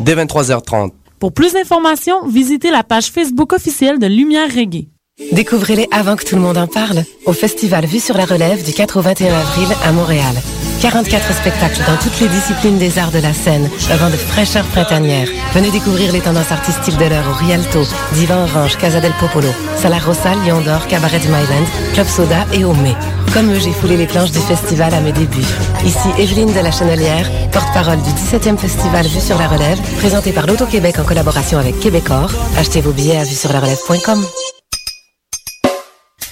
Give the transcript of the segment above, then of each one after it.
Dès 23h30. Pour plus d'informations, visitez la page Facebook officielle de Lumière Reggae. Découvrez-les avant que tout le monde en parle au Festival Vue sur la Relève du 4 au 21 avril à Montréal. 44 spectacles dans toutes les disciplines des arts de la scène, un vent de fraîcheur printanière. Venez découvrir les tendances artistiques de l'heure au Rialto, Divan Orange, Casa del Popolo, Sala Rossa, Lion d'Or, Cabaret du Myland, Club Soda et Omé. Comme eux, j'ai foulé les planches du festival à mes débuts. Ici Evelyne de la Chenelière, porte-parole du 17e Festival Vue sur la Relève, présenté par l'Auto-Québec en collaboration avec Québecor. Achetez vos billets à vue sur la relève.com.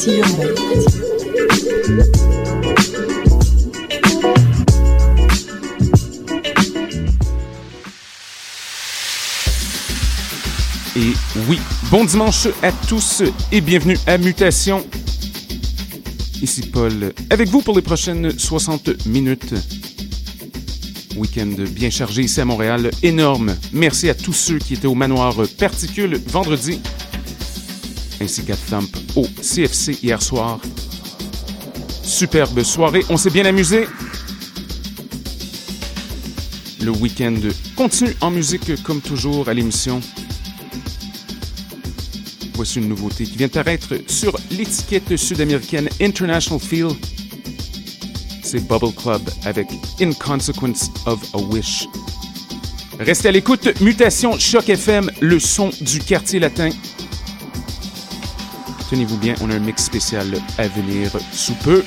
Et oui, bon dimanche à tous et bienvenue à Mutation. Ici Paul, avec vous pour les prochaines 60 minutes. Week-end bien chargé ici à Montréal, énorme. Merci à tous ceux qui étaient au manoir Particule vendredi, ainsi qu'à Thump au CFC hier soir. Superbe soirée, on s'est bien amusé. Le week-end continue en musique comme toujours à l'émission. Voici une nouveauté qui vient de paraître sur l'étiquette sud-américaine International Feel. C'est Bubble Club avec In Consequence of a Wish. Restez à l'écoute, Mutation Choc FM, le son du quartier latin. Tenez-vous bien, on a un mix spécial à venir sous peu.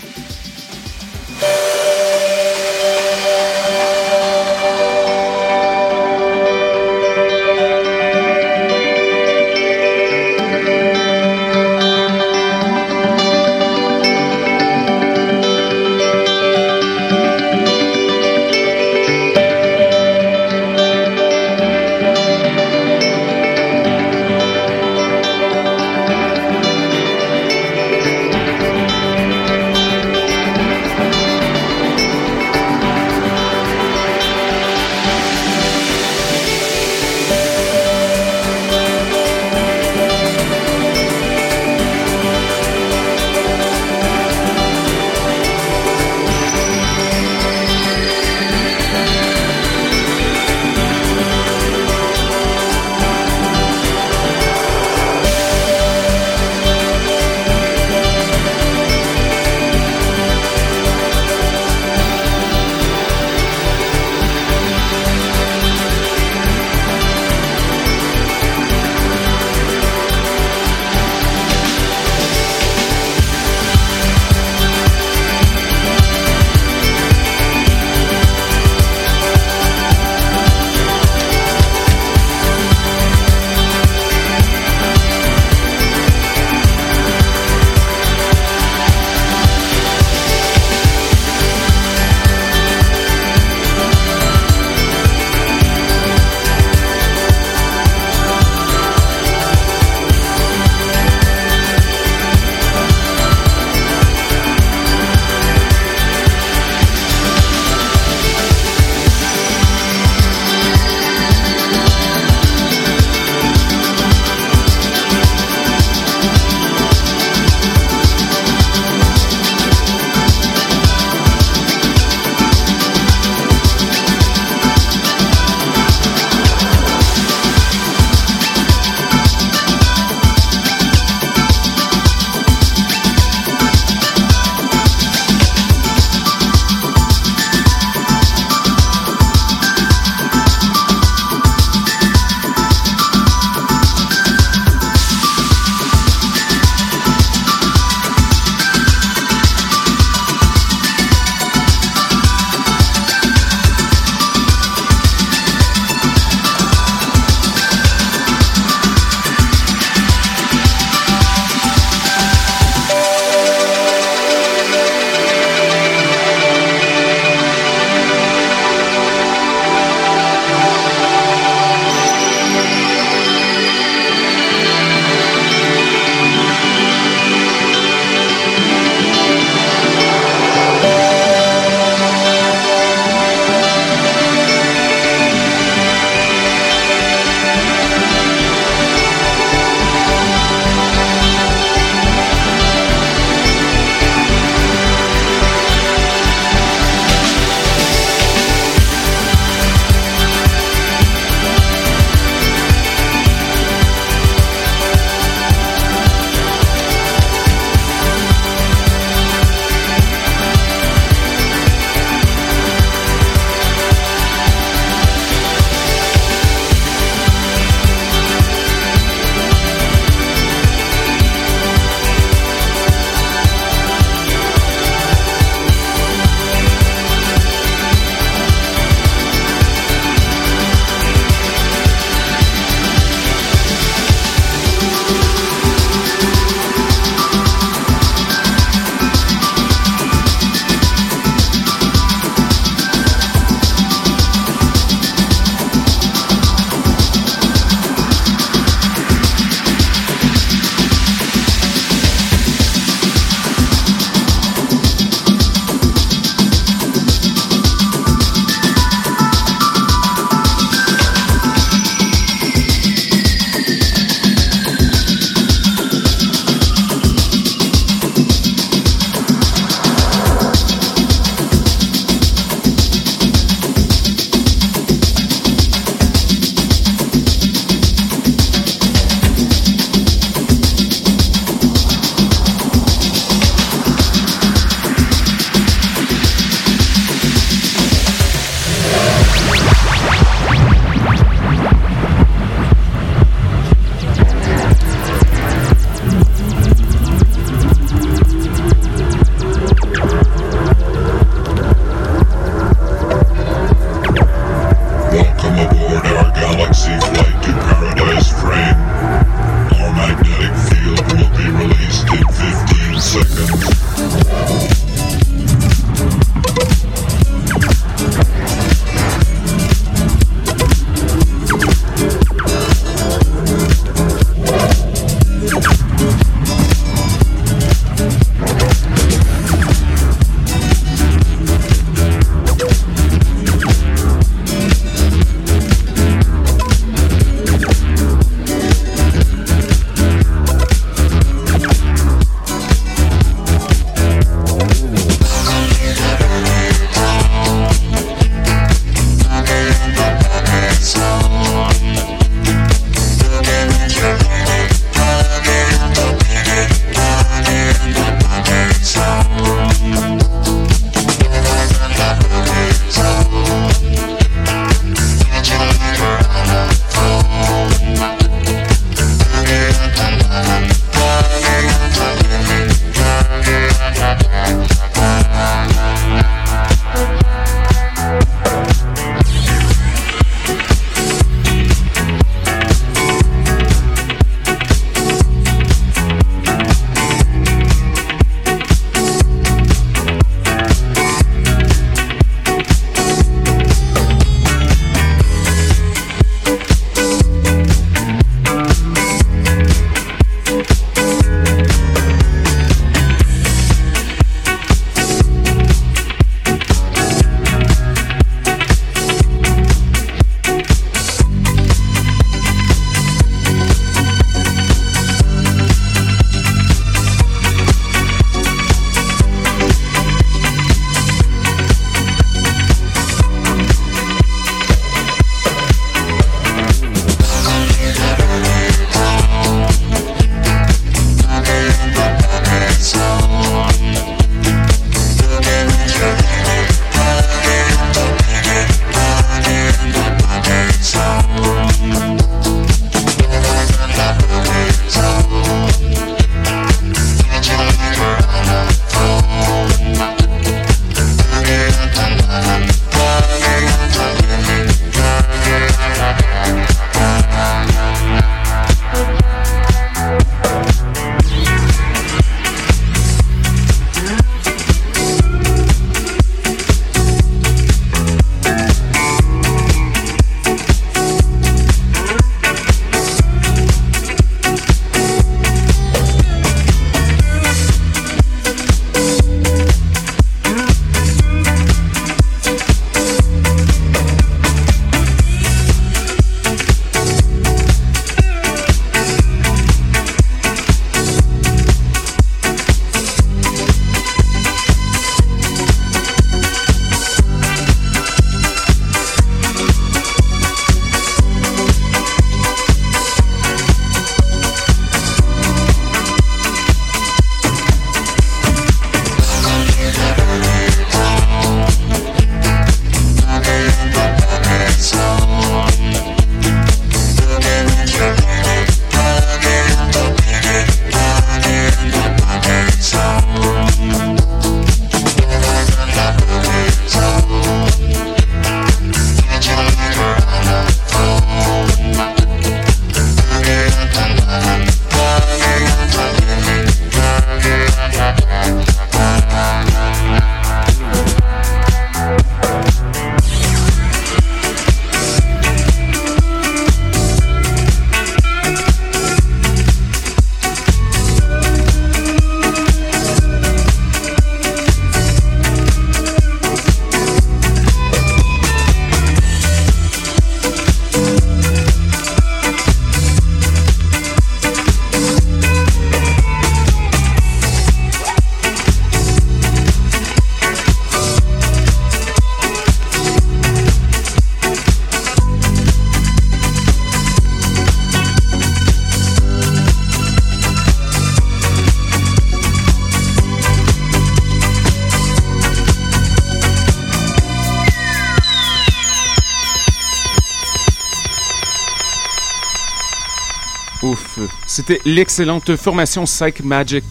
C'était l'excellente formation Psych Magic,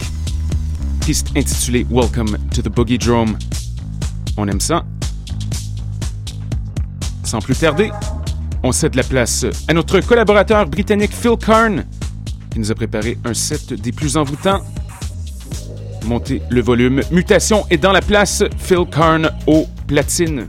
piste intitulée Welcome to the Boogie Drome. On aime ça. Sans plus tarder, on cède la place à notre collaborateur britannique Phil Karn, qui nous a préparé un set des plus envoûtants. Montez le volume. Mutation est dans la place. Phil Karn au platine.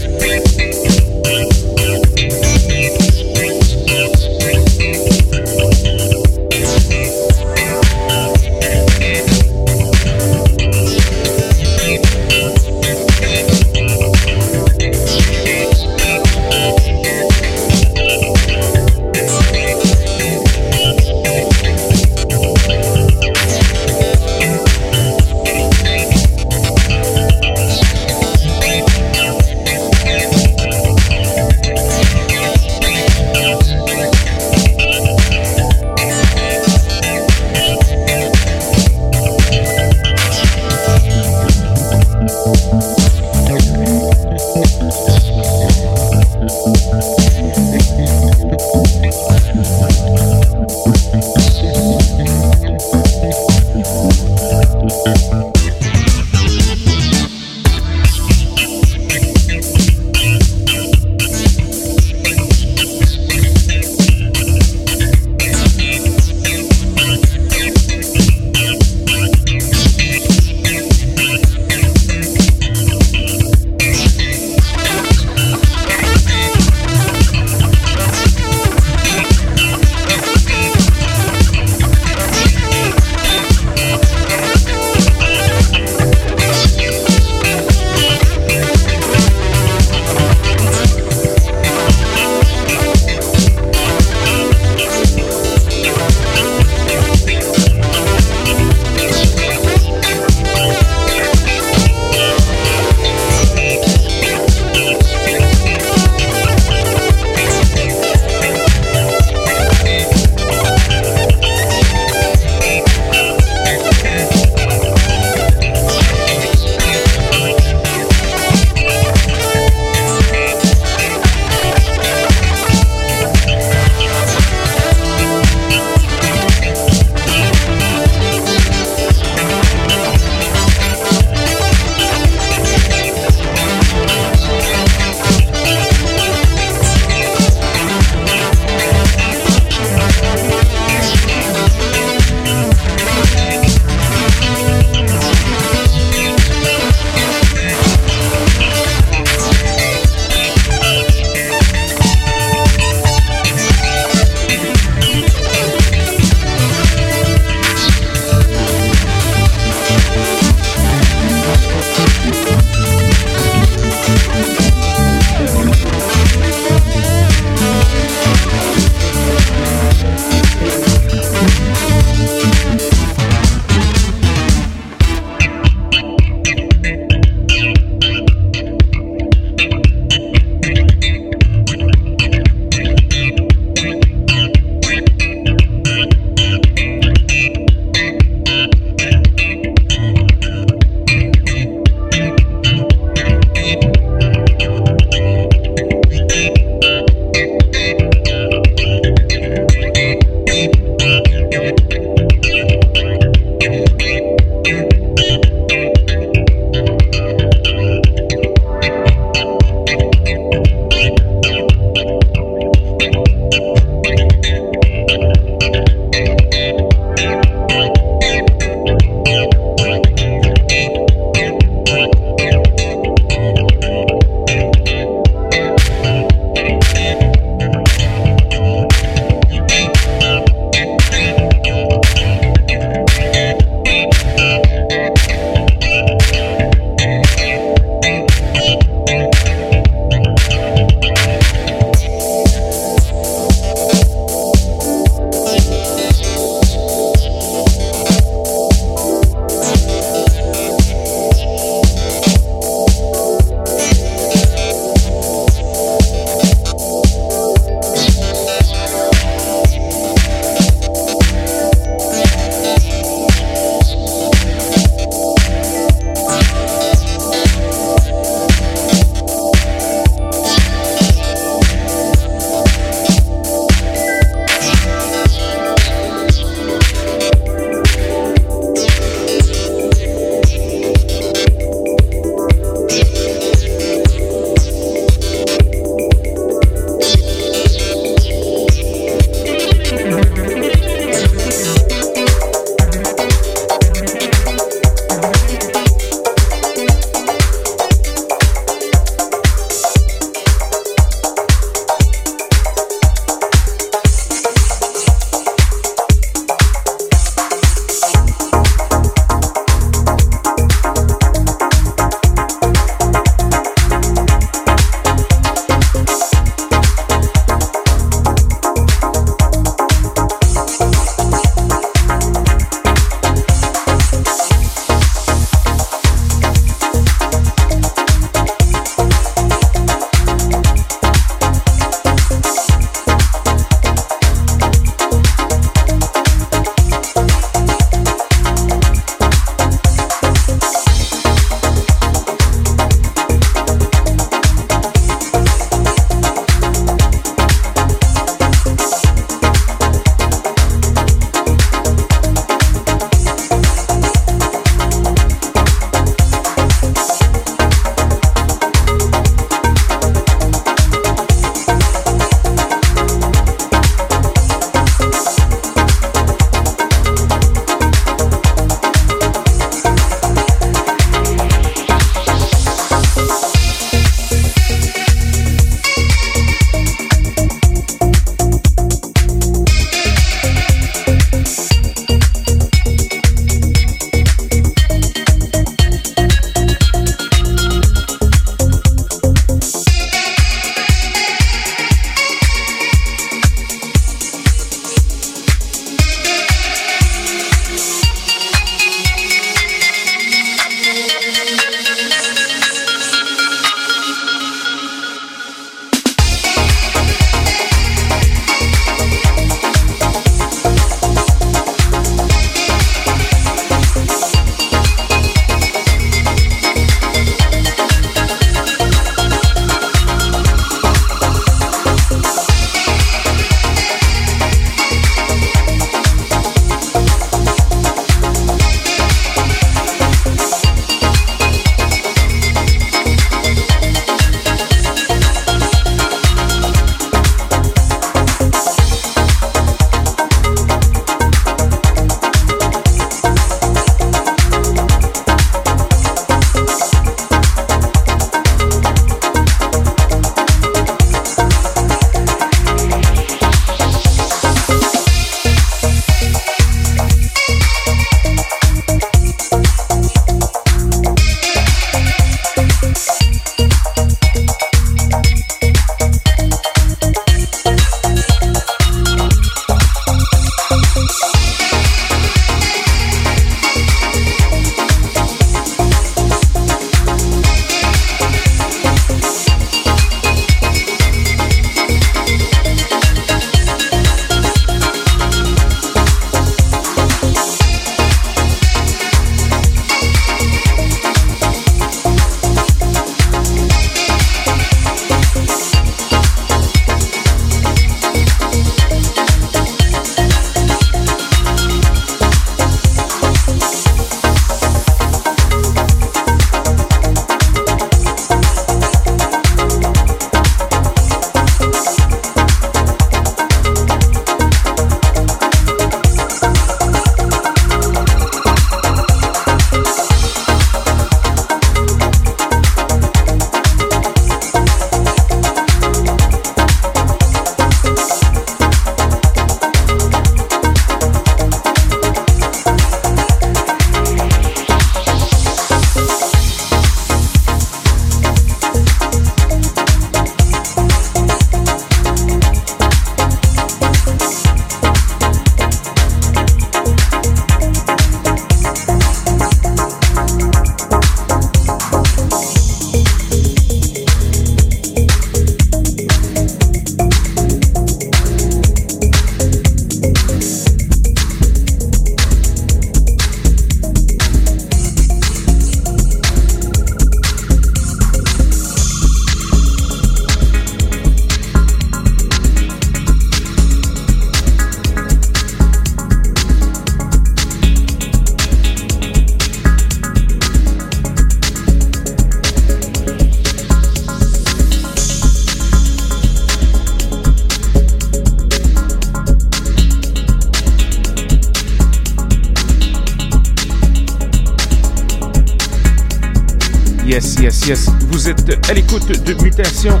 Yes, yes, vous êtes à l'écoute de Mutation.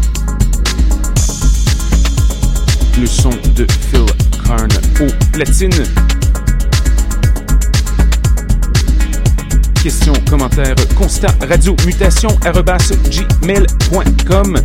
Le son de Phil Karn au platine. Questions, commentaires, constat, radio, mutation, gmail.com.